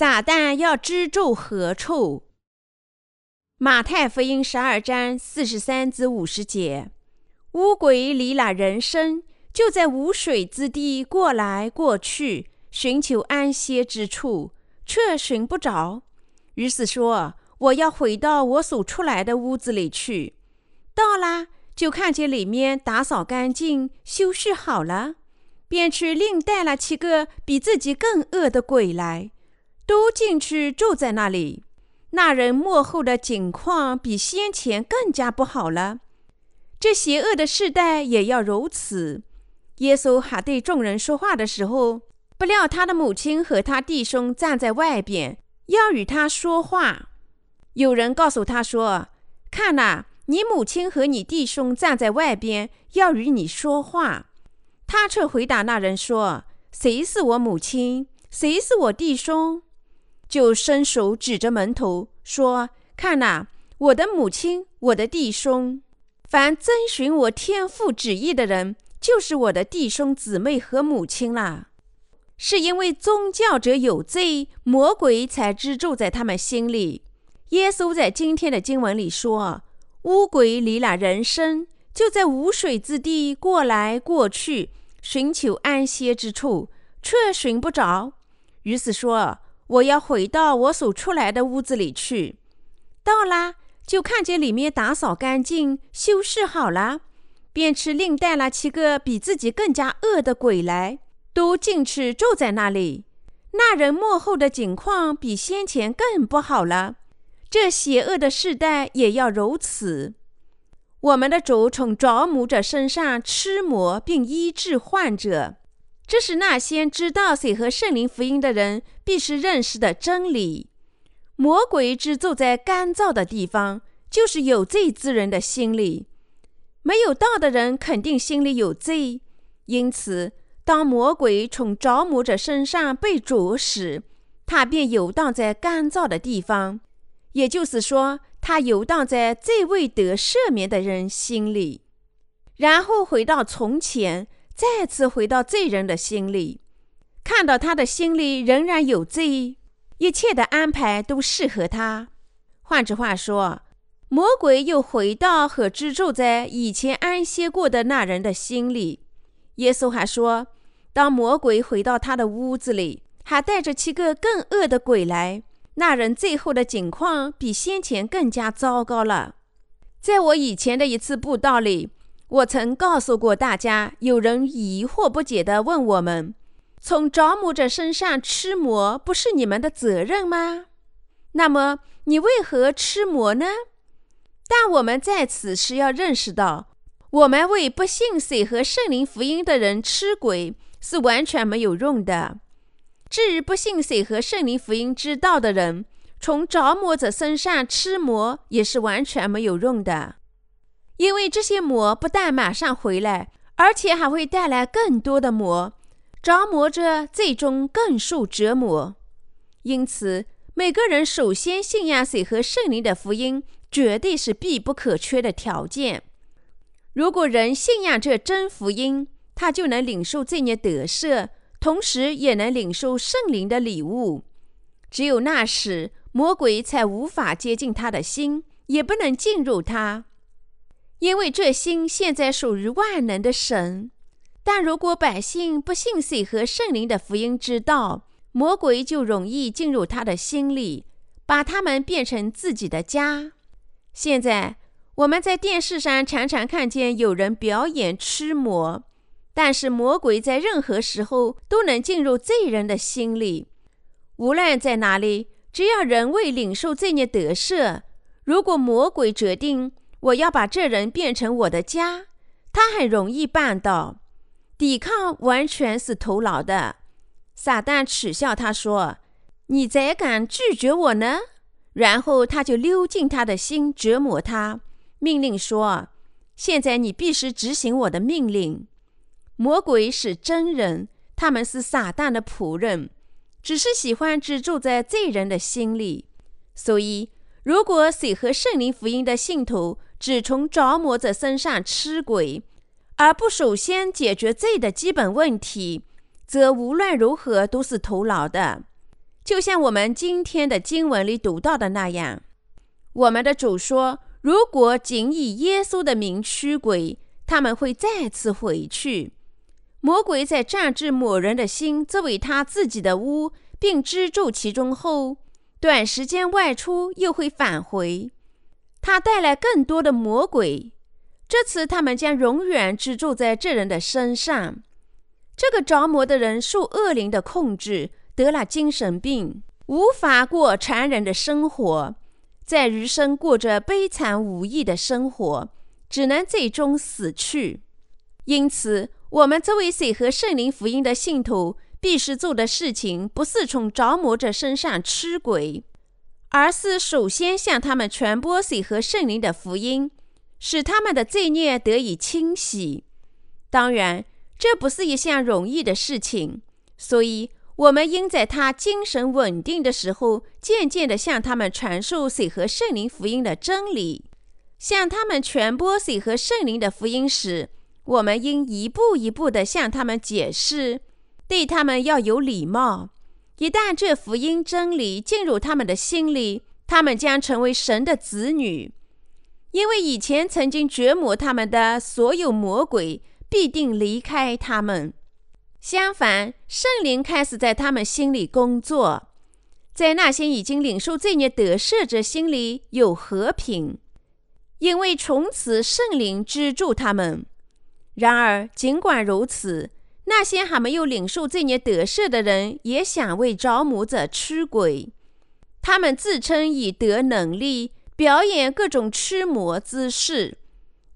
撒旦要居住何处？马太福音十二章四十三至五十节，乌鬼离了人身，就在无水之地过来过去，寻求安歇之处，却寻不着。于是说：“我要回到我所出来的屋子里去。”到了，就看见里面打扫干净、修饰好了，便去另带了七个比自己更恶的鬼来，都进去住在那里。那人幕后的景况比先前更加不好了。这邪恶的世代也要如此。耶稣还对众人说话的时候，不料他的母亲和他弟兄站在外边，要与他说话。有人告诉他说：“看呐，你母亲和你弟兄站在外边，要与你说话。”他却回答那人说：“谁是我母亲？谁是我弟兄？”就伸手指着门头说：“看呐，我的母亲，我的弟兄。凡遵循我天父旨意的人，就是我的弟兄姊妹和母亲啦。是因为宗教者有罪，魔鬼才居住在他们心里。耶稣在今天的经文里说：乌鬼离了人身，就在无水之地过来过去，寻求安歇之处，却寻不着。于是说。”我要回到我所出来的屋子里去。到啦，就看见里面打扫干净、修饰好了，便去另带了七个比自己更加恶的鬼来，都进去住在那里。那人幕后的景况比先前更不好了。这邪恶的世代也要如此。我们的主从着魔者身上吃魔，并医治患者。这是那些知道水和圣灵福音的人必须认识的真理。魔鬼只住在干燥的地方，就是有罪之人的心里。没有道的人肯定心里有罪，因此，当魔鬼从着魔者身上被啄时，他便游荡在干燥的地方，也就是说，他游荡在最未得赦免的人心里，然后回到从前。再次回到罪人的心里，看到他的心里仍然有罪，一切的安排都适合他。换句话说，魔鬼又回到和居住在以前安歇过的那人的心里。耶稣还说，当魔鬼回到他的屋子里，还带着七个更恶的鬼来，那人最后的境况比先前更加糟糕了。在我以前的一次布道里。我曾告诉过大家，有人疑惑不解地问我们：“从着魔者身上吃魔，不是你们的责任吗？那么你为何吃魔呢？”但我们在此时要认识到，我们为不信水和圣灵福音的人吃鬼是完全没有用的。至于不信水和圣灵福音之道的人，从着魔者身上吃魔也是完全没有用的。因为这些魔不但马上回来，而且还会带来更多的魔，着魔者最终更受折磨。因此，每个人首先信仰水和圣灵的福音，绝对是必不可缺的条件。如果人信仰这真福音，他就能领受罪孽得赦，同时也能领受圣灵的礼物。只有那时，魔鬼才无法接近他的心，也不能进入他。因为这心现在属于万能的神，但如果百姓不信水和圣灵的福音之道，魔鬼就容易进入他的心里，把他们变成自己的家。现在我们在电视上常常看见有人表演吃魔，但是魔鬼在任何时候都能进入罪人的心里，无论在哪里，只要人为领受罪孽得赦，如果魔鬼决定。我要把这人变成我的家，他很容易办到。抵抗完全是徒劳的。撒旦耻笑他说：“你怎敢拒绝我呢？”然后他就溜进他的心，折磨他，命令说：“现在你必须执行我的命令。”魔鬼是真人，他们是撒旦的仆人，只是喜欢居住在罪人的心里。所以，如果谁和圣灵福音的信徒，只从着魔者身上吃鬼，而不首先解决罪的基本问题，则无论如何都是徒劳的。就像我们今天的经文里读到的那样，我们的主说：“如果仅以耶稣的名驱鬼，他们会再次回去。魔鬼在占据某人的心作为他自己的屋，并居住其中后，短时间外出又会返回，他带来更多的魔鬼。这次他们将永远居住在这人的身上。这个着魔的人受恶灵的控制。”得了精神病，无法过残忍的生活，在余生过着悲惨无益的生活，只能最终死去。因此，我们作为水和圣灵福音的信徒，必须做的事情，不是从着魔者身上吃鬼，而是首先向他们传播水和圣灵的福音，使他们的罪孽得以清洗。当然，这不是一项容易的事情，所以。我们应在他精神稳定的时候，渐渐地向他们传授水和圣灵福音的真理。向他们传播水和圣灵的福音时，我们应一步一步地向他们解释，对他们要有礼貌。一旦这福音真理进入他们的心里，他们将成为神的子女，因为以前曾经折磨他们的所有魔鬼必定离开他们。相反，圣灵开始在他们心里工作，在那些已经领受罪孽得赦者心里有和平，因为从此圣灵支助他们。然而，尽管如此，那些还没有领受罪孽得赦的人也想为着魔者驱鬼，他们自称以得能力，表演各种驱魔姿势，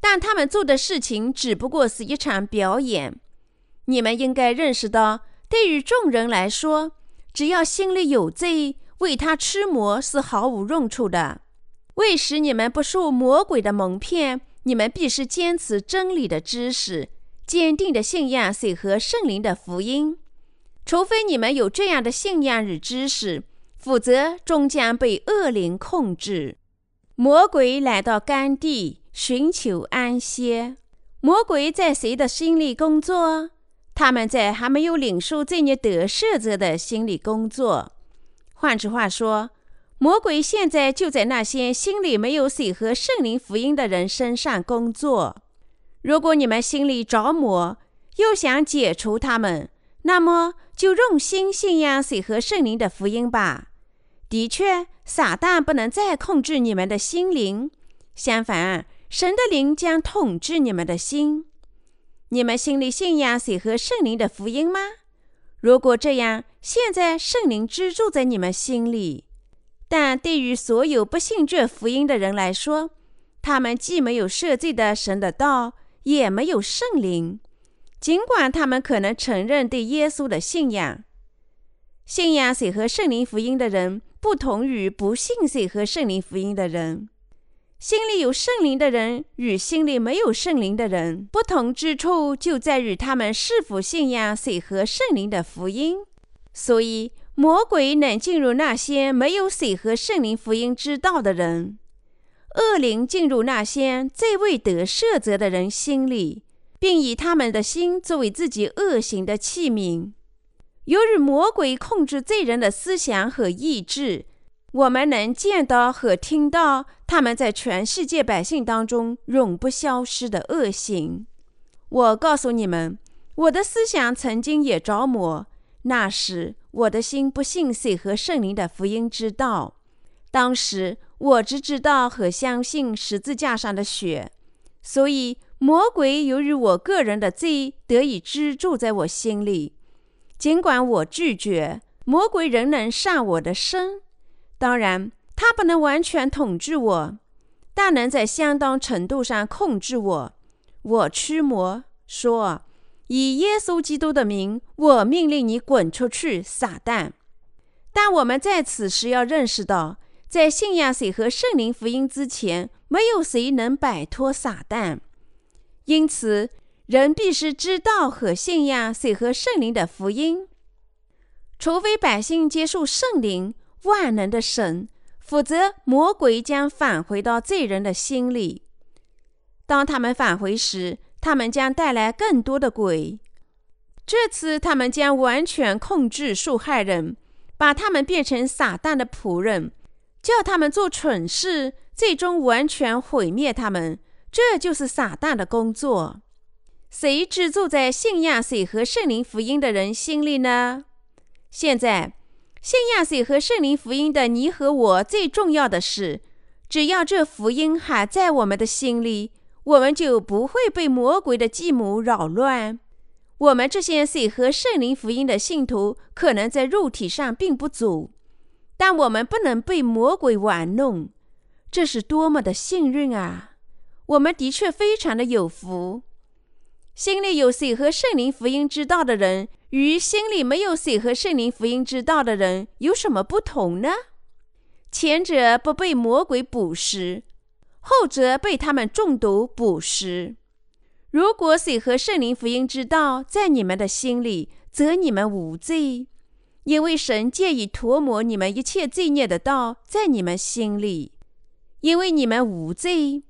但他们做的事情只不过是一场表演。你们应该认识到，对于众人来说，只要心里有罪，为他驱魔是毫无用处的。为使你们不受魔鬼的蒙骗，你们必须坚持真理的知识，坚定的信仰水和圣灵的福音。除非你们有这样的信仰与知识，否则终将被恶灵控制。魔鬼来到甘地，寻求安歇。魔鬼在谁的心里工作？他们在还没有领受罪孽得赦者的心里工作。换句话说，魔鬼现在就在那些心里没有水和圣灵福音的人身上工作。如果你们心里着魔，又想解除他们，那么就用心信仰水和圣灵的福音吧。的确，撒旦不能再控制你们的心灵，相反，神的灵将统治你们的心。你们心里信仰谁和圣灵的福音吗？如果这样，现在圣灵居住在你们心里。但对于所有不信这福音的人来说，他们既没有设计的神的道，也没有圣灵。尽管他们可能承认对耶稣的信仰，信仰谁和圣灵福音的人，不同于不信谁和圣灵福音的人。心里有圣灵的人与心里没有圣灵的人不同之处，就在于他们是否信仰水和圣灵的福音。所以，魔鬼能进入那些没有水和圣灵福音之道的人，恶灵进入那些最未得赦责的人心里，并以他们的心作为自己恶行的器皿。由于魔鬼控制罪人的思想和意志。我们能见到和听到他们在全世界百姓当中永不消失的恶行。我告诉你们，我的思想曾经也着魔。那时我的心不信水和圣灵的福音之道。当时我只知道和相信十字架上的血。所以魔鬼由于我个人的罪得以居住在我心里。尽管我拒绝，魔鬼仍能上我的身。当然，他不能完全统治我，但能在相当程度上控制我。我驱魔说：“以耶稣基督的名，我命令你滚出去，撒旦！”但我们在此时要认识到，在信仰谁和圣灵福音之前，没有谁能摆脱撒旦。因此，人必须知道和信仰谁和圣灵的福音，除非百姓接受圣灵。万能的神，否则魔鬼将返回到罪人的心里。当他们返回时，他们将带来更多的鬼。这次他们将完全控制受害人，把他们变成撒旦的仆人，叫他们做蠢事，最终完全毁灭他们。这就是撒旦的工作。谁只住在信仰水和圣灵福音的人心里呢？现在，信仰水和圣灵福音的你和我，最重要的是，只要这福音还在我们的心里，我们就不会被魔鬼的计谋扰乱。我们这些水和圣灵福音的信徒，可能在肉体上并不足，但我们不能被魔鬼玩弄。这是多么的幸运啊！我们的确非常的有福。心里有水和圣灵福音之道的人，与心里没有水和圣灵福音之道的人有什么不同呢？前者不被魔鬼捕食，后者被他们中毒捕食。如果水和圣灵福音之道在你们的心里，则你们无罪，因为神借以涂抹你们一切罪孽的道在你们心里，因为你们无罪。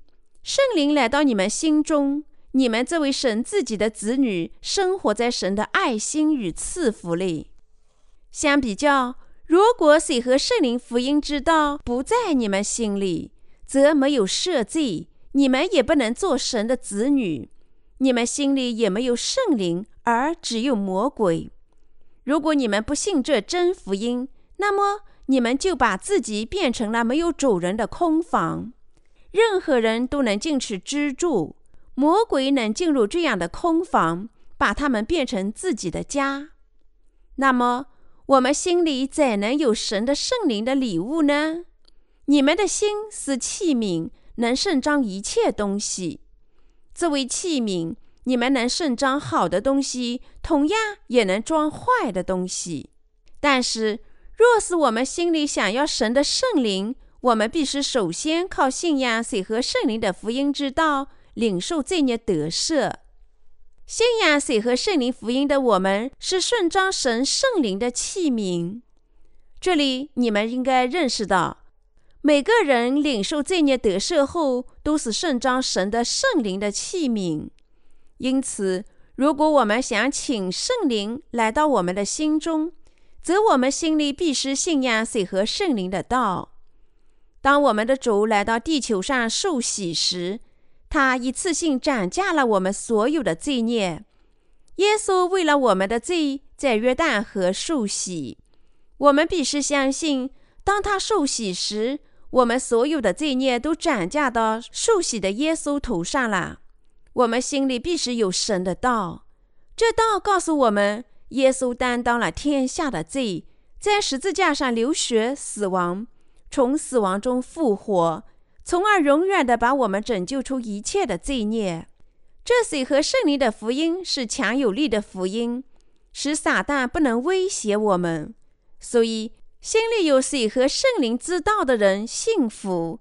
圣灵来到你们心中。你们这位神自己的子女，生活在神的爱心与赐福里。相比较，如果水和圣灵福音之道不在你们心里，则没有赦罪，你们也不能做神的子女。你们心里也没有圣灵，而只有魔鬼。如果你们不信这真福音，那么你们就把自己变成了没有主人的空房，任何人都能进去居住。魔鬼能进入这样的空房，把他们变成自己的家。那么，我们心里怎能有神的圣灵的礼物呢？你们的心是器皿，能盛装一切东西。作为器皿，你们能盛装好的东西，同样也能装坏的东西。但是，若是我们心里想要神的圣灵，我们必须首先靠信仰水和圣灵的福音之道。领受罪孽得赦，信仰水和圣灵福音的我们是顺装神圣灵的器皿。这里你们应该认识到，每个人领受罪孽得赦后，都是顺装神的圣灵的器皿。因此，如果我们想请圣灵来到我们的心中，则我们心里必须信仰水和圣灵的道。当我们的主来到地球上受洗时，他一次性涨价了我们所有的罪孽。耶稣为了我们的罪，在约旦河受洗。我们必须相信，当他受洗时，我们所有的罪孽都涨价到受洗的耶稣头上了。我们心里必须有神的道，这道告诉我们，耶稣担当了天下的罪，在十字架上流血死亡，从死亡中复活。从而永远的把我们拯救出一切的罪孽。这水和圣灵的福音是强有力的福音，使撒旦不能威胁我们。所以，心里有水和圣灵之道的人幸福；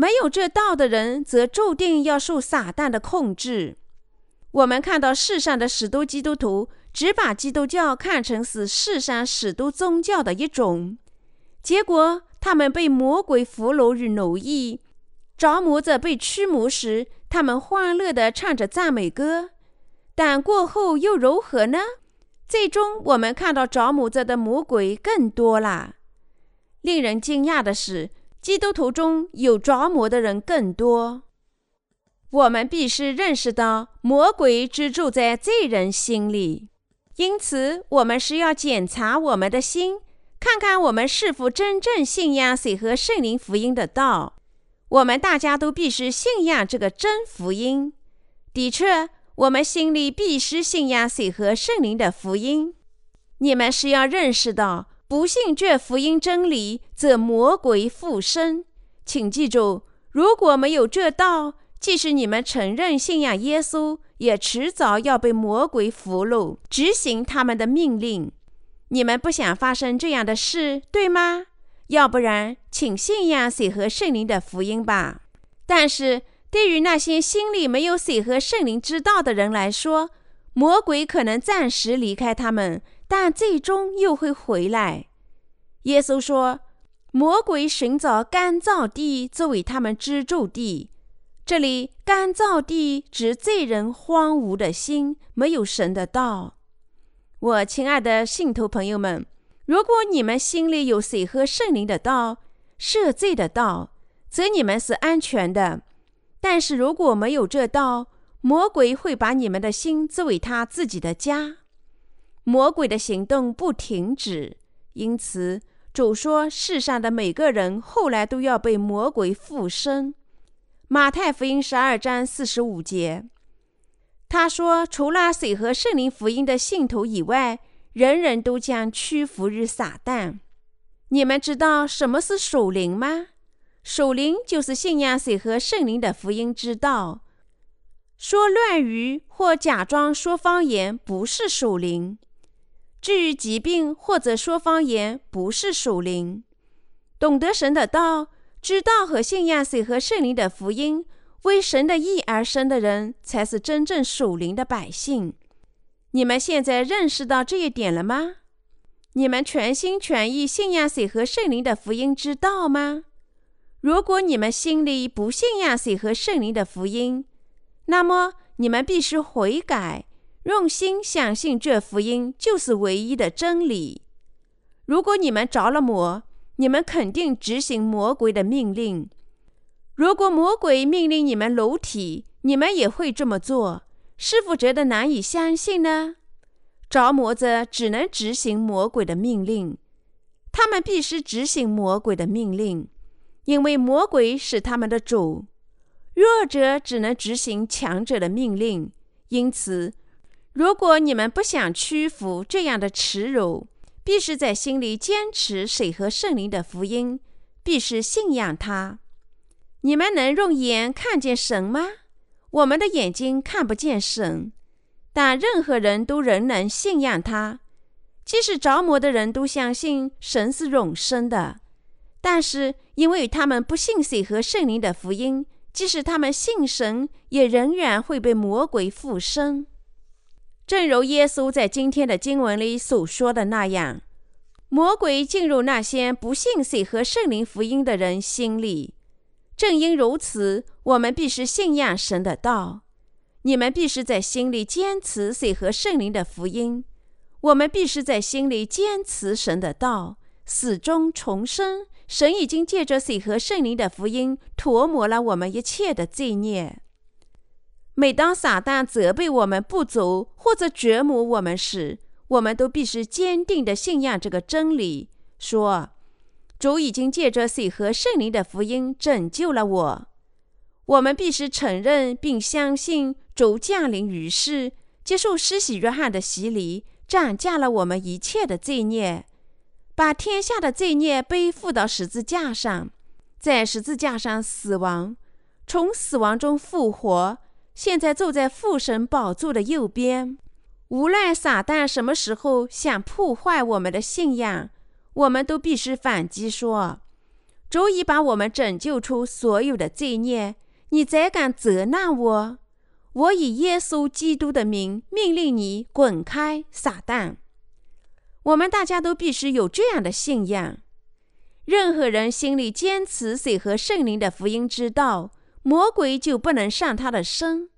没有这道的人，则注定要受撒旦的控制。我们看到世上的许多基督徒只把基督教看成是世上许多宗教的一种，结果他们被魔鬼俘虏与奴役。着魔者被驱魔时，他们欢乐地唱着赞美歌，但过后又如何呢？最终，我们看到着魔者的魔鬼更多了。令人惊讶的是，基督徒中有着魔的人更多。我们必须认识到，魔鬼只住在罪人心里，因此我们是要检查我们的心，看看我们是否真正信仰水和圣灵福音的道。我们大家都必须信仰这个真福音。的确，我们心里必须信仰水和圣灵的福音。你们是要认识到，不信这福音真理，则魔鬼附身。请记住，如果没有这道，即使你们承认信仰耶稣，也迟早要被魔鬼俘虏，执行他们的命令。你们不想发生这样的事，对吗？要不然，请信仰水和圣灵的福音吧。但是对于那些心里没有水和圣灵之道的人来说，魔鬼可能暂时离开他们，但最终又会回来。耶稣说：“魔鬼寻找干燥地作为他们居住地。”这里“干燥地”指罪人荒芜的心，没有神的道。我亲爱的信徒朋友们。如果你们心里有水和圣灵的道、赦罪的道，则你们是安全的。但是如果没有这道，魔鬼会把你们的心作为他自己的家。魔鬼的行动不停止，因此主说：世上的每个人后来都要被魔鬼附身。马太福音十二章四十五节，他说：除了水和圣灵福音的信徒以外。人人都将屈服于撒旦。你们知道什么是属灵吗？属灵就是信仰水和圣灵的福音之道。说乱语或假装说方言不是属灵。至于疾病或者说方言不是属灵。懂得神的道，知道和信仰水和圣灵的福音，为神的意而生的人，才是真正属灵的百姓。你们现在认识到这一点了吗？你们全心全意信仰水和圣灵的福音之道吗？如果你们心里不信仰水和圣灵的福音，那么你们必须悔改，用心相信这福音就是唯一的真理。如果你们着了魔，你们肯定执行魔鬼的命令。如果魔鬼命令你们裸体，你们也会这么做。是否觉得难以相信呢？着魔者只能执行魔鬼的命令，他们必须执行魔鬼的命令，因为魔鬼是他们的主。弱者只能执行强者的命令。因此，如果你们不想屈服这样的耻辱，必须在心里坚持水和圣灵的福音，必须信仰他。你们能用眼看见神吗？我们的眼睛看不见神，但任何人都仍能信仰他。即使着魔的人都相信神是永生的，但是因为他们不信水和圣灵的福音，即使他们信神，也仍然会被魔鬼附身。正如耶稣在今天的经文里所说的那样，魔鬼进入那些不信水和圣灵福音的人心里。正因如此，我们必须信仰神的道。你们必须在心里坚持水和圣灵的福音。我们必须在心里坚持神的道，始终重生。神已经借着水和圣灵的福音，涂抹了我们一切的罪孽。每当撒旦责备我们不足或者折磨我们时，我们都必须坚定地信仰这个真理，说。主已经借着水和圣灵的福音拯救了我。我们必须承认并相信，主降临于世，接受施洗约翰的洗礼，斩价了我们一切的罪孽，把天下的罪孽背负到十字架上，在十字架上死亡，从死亡中复活，现在坐在父神宝座的右边。无论撒旦什么时候想破坏我们的信仰。我们都必须反击说：“主已把我们拯救出所有的罪孽，你怎敢责难我？我以耶稣基督的名命令你滚开，撒旦！”我们大家都必须有这样的信仰。任何人心里坚持水和圣灵的福音之道，魔鬼就不能上他的身。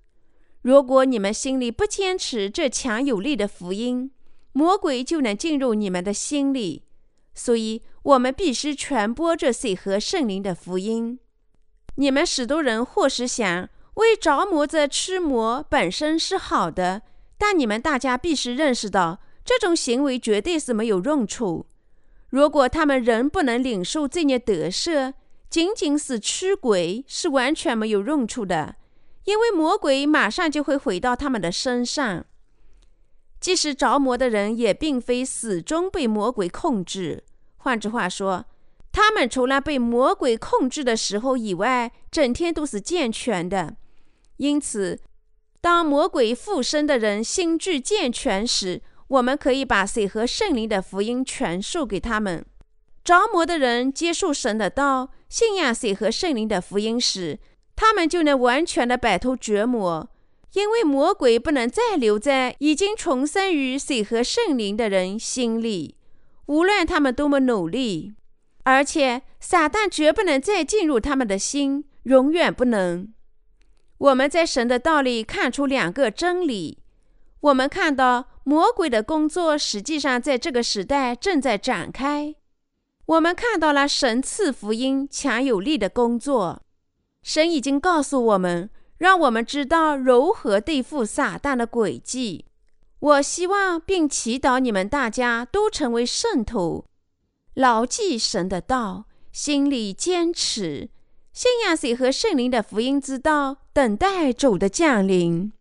如果你们心里不坚持这强有力的福音，魔鬼就能进入你们的心里。所以，我们必须传播这水和圣灵的福音。你们许多人或是想为着魔者驱魔本身是好的，但你们大家必须认识到，这种行为绝对是没有用处。如果他们仍不能领受罪孽得赦，仅仅是驱鬼是完全没有用处的，因为魔鬼马上就会回到他们的身上。即使着魔的人，也并非始终被魔鬼控制。换句话说，他们除了被魔鬼控制的时候以外，整天都是健全的。因此，当魔鬼附身的人心智健全时，我们可以把水和圣灵的福音传授给他们。着魔的人接受神的道，信仰水和圣灵的福音时，他们就能完全的摆脱折磨。因为魔鬼不能再留在已经重生于水和圣灵的人心里，无论他们多么努力，而且撒旦绝不能再进入他们的心，永远不能。我们在神的道里看出两个真理：我们看到魔鬼的工作实际上在这个时代正在展开。我们看到了神赐福音强有力的工作。神已经告诉我们，让我们知道如何对付撒旦的诡计。我希望并祈祷你们大家都成为圣徒，牢记神的道，心里坚持，信仰水和圣灵的福音之道，等待主的降临。